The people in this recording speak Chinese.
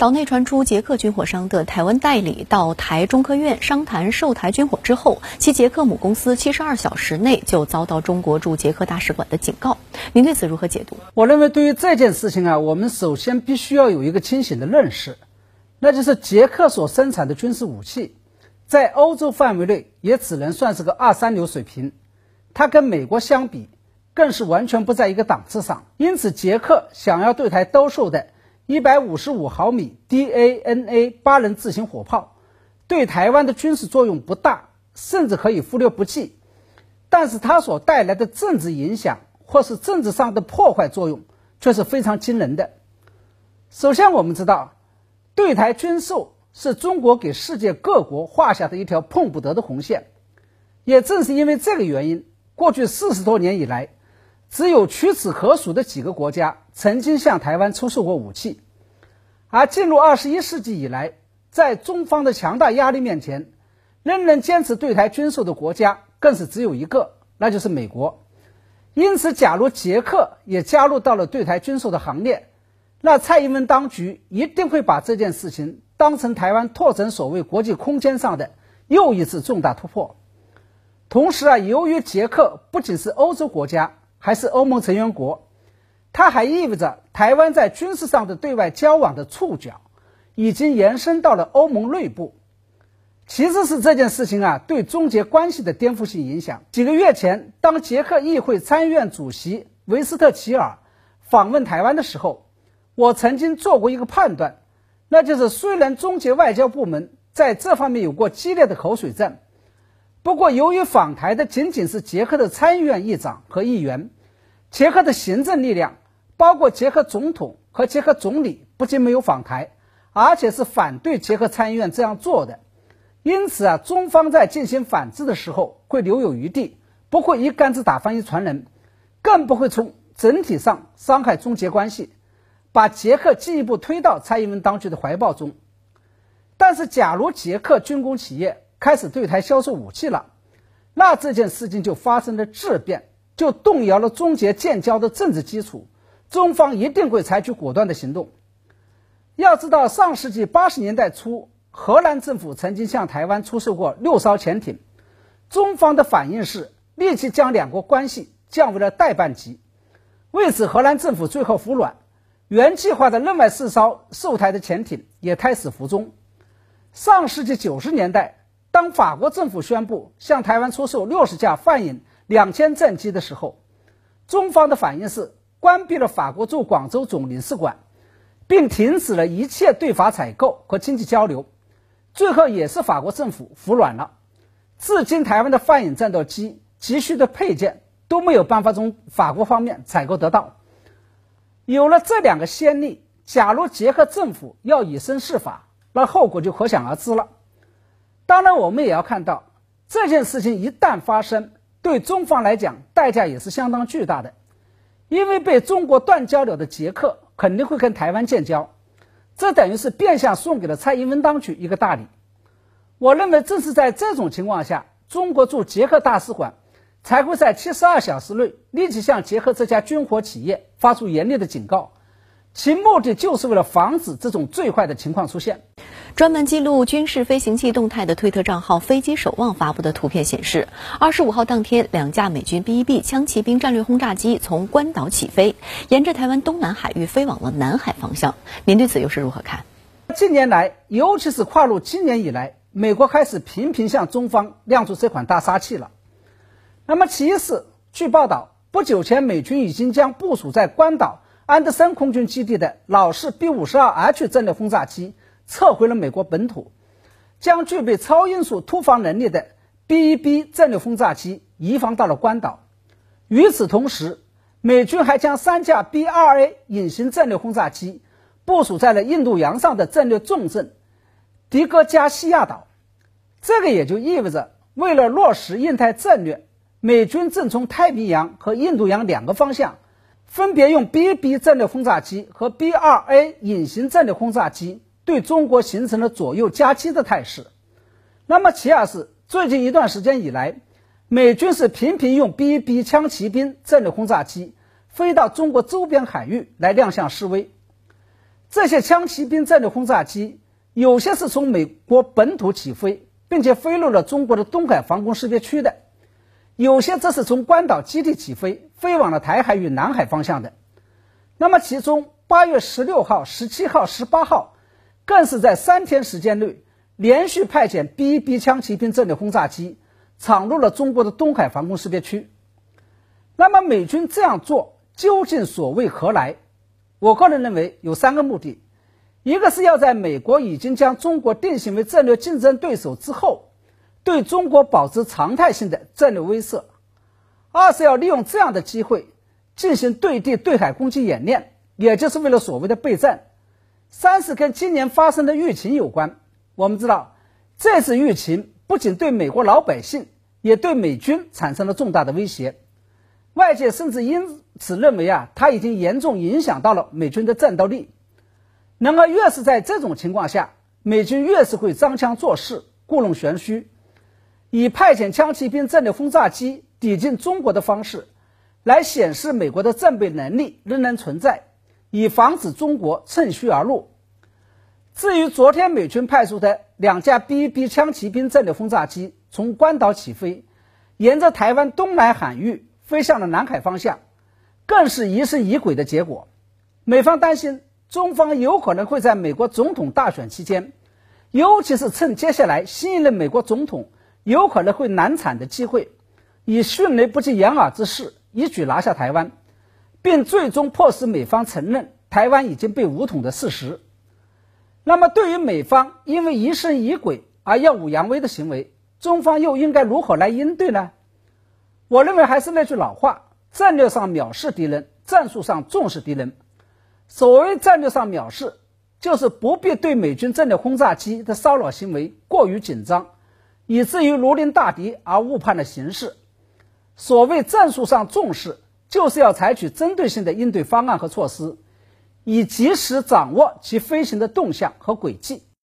岛内传出捷克军火商的台湾代理到台中科院商谈售台军火之后，其捷克母公司七十二小时内就遭到中国驻捷克大使馆的警告。您对此如何解读？我认为对于这件事情啊，我们首先必须要有一个清醒的认识，那就是捷克所生产的军事武器，在欧洲范围内也只能算是个二三流水平，它跟美国相比，更是完全不在一个档次上。因此，捷克想要对台兜售的。一百五十五毫米 DANA 八人自行火炮对台湾的军事作用不大，甚至可以忽略不计，但是它所带来的政治影响或是政治上的破坏作用却是非常惊人的。首先，我们知道，对台军售是中国给世界各国画下的一条碰不得的红线。也正是因为这个原因，过去四十多年以来。只有屈指可数的几个国家曾经向台湾出售过武器，而进入二十一世纪以来，在中方的强大压力面前，仍然坚持对台军售的国家更是只有一个，那就是美国。因此，假如捷克也加入到了对台军售的行列，那蔡英文当局一定会把这件事情当成台湾拓展所谓国际空间上的又一次重大突破。同时啊，由于捷克不仅是欧洲国家。还是欧盟成员国，它还意味着台湾在军事上的对外交往的触角已经延伸到了欧盟内部。其次是这件事情啊，对中捷关系的颠覆性影响。几个月前，当捷克议会参议院主席维斯特齐尔访问台湾的时候，我曾经做过一个判断，那就是虽然中捷外交部门在这方面有过激烈的口水战。不过，由于访台的仅仅是捷克的参议院议长和议员，捷克的行政力量，包括捷克总统和捷克总理，不仅没有访台，而且是反对捷克参议院这样做的。因此啊，中方在进行反制的时候会留有余地，不会一竿子打翻一船人，更不会从整体上伤害中捷关系，把捷克进一步推到蔡英文当局的怀抱中。但是，假如捷克军工企业，开始对台销售武器了，那这件事情就发生了质变，就动摇了中捷建交的政治基础。中方一定会采取果断的行动。要知道，上世纪八十年代初，荷兰政府曾经向台湾出售过六艘潜艇，中方的反应是立即将两国关系降为了代办级。为此，荷兰政府最后服软，原计划的另外四艘售台的潜艇也胎死腹中。上世纪九十年代。当法国政府宣布向台湾出售六十架幻影两千战机的时候，中方的反应是关闭了法国驻广州总领事馆，并停止了一切对法采购和经济交流。最后也是法国政府服软了，至今台湾的幻影战斗机急需的配件都没有办法从法国方面采购得到。有了这两个先例，假如捷克政府要以身试法，那后果就可想而知了。当然，我们也要看到这件事情一旦发生，对中方来讲代价也是相当巨大的，因为被中国断交了的捷克肯定会跟台湾建交，这等于是变相送给了蔡英文当局一个大礼。我认为正是在这种情况下，中国驻捷克大使馆才会在七十二小时内立即向捷克这家军火企业发出严厉的警告，其目的就是为了防止这种最坏的情况出现。专门记录军事飞行器动态的推特账号“飞机守望”发布的图片显示，二十五号当天，两架美军 B-1B 枪骑兵战略轰炸机从关岛起飞，沿着台湾东南海域飞往了南海方向。您对此又是如何看？近年来，尤其是跨入今年以来，美国开始频频向中方亮出这款大杀器了。那么，其次，据报道，不久前美军已经将部署在关岛安德森空军基地的老式 B-52H 战略轰炸机。撤回了美国本土，将具备超音速突防能力的 B-1B 战略轰炸机移防到了关岛。与此同时，美军还将三架 B-2A 隐形战略轰炸机部署在了印度洋上的战略重镇迪戈加西亚岛。这个也就意味着，为了落实印太战略，美军正从太平洋和印度洋两个方向，分别用 B-1B 战略轰炸机和 B-2A 隐形战略轰炸机。对中国形成了左右夹击的态势。那么，其二是最近一段时间以来，美军是频频用 B-1B 枪骑兵战略轰炸机飞到中国周边海域来亮相示威。这些枪骑兵战略轰炸机有些是从美国本土起飞，并且飞入了中国的东海防空识别区的；有些则是从关岛基地起飞，飞往了台海与南海方向的。那么，其中八月十六号、十七号、十八号，更是在三天时间内连续派遣 B-1B 枪骑兵战略轰炸机闯入了中国的东海防空识别区。那么，美军这样做究竟所为何来？我个人认为有三个目的：一个是要在美国已经将中国定性为战略竞争对手之后，对中国保持常态性的战略威慑；二是要利用这样的机会进行对地对海攻击演练，也就是为了所谓的备战；三是跟今年发生的疫情有关。我们知道，这次疫情不仅对美国老百姓，也对美军产生了重大的威胁。外界甚至因此认为啊，它已经严重影响到了美军的战斗力。然而，越是在这种情况下，美军越是会张腔作势、故弄玄虚，以派遣枪骑兵战略轰炸机抵近中国的方式，来显示美国的战备能力仍然存在，以防止中国趁虚而入。至于昨天美军派出的两架 B-1B 枪骑兵战略轰炸机从关岛起飞，沿着台湾东南海域。飞向了南海方向，更是疑神疑鬼的结果。美方担心中方有可能会在美国总统大选期间，尤其是趁接下来新一任美国总统有可能会难产的机会，以迅雷不及掩耳之势一举拿下台湾，并最终迫使美方承认台湾已经被武统的事实。那么，对于美方因为疑神疑鬼而耀武扬威的行为，中方又应该如何来应对呢？我认为还是那句老话：战略上藐视敌人，战术上重视敌人。所谓战略上藐视，就是不必对美军战略轰炸机的骚扰行为过于紧张，以至于如临大敌而误判了形势；所谓战术上重视，就是要采取针对性的应对方案和措施，以及时掌握其飞行的动向和轨迹。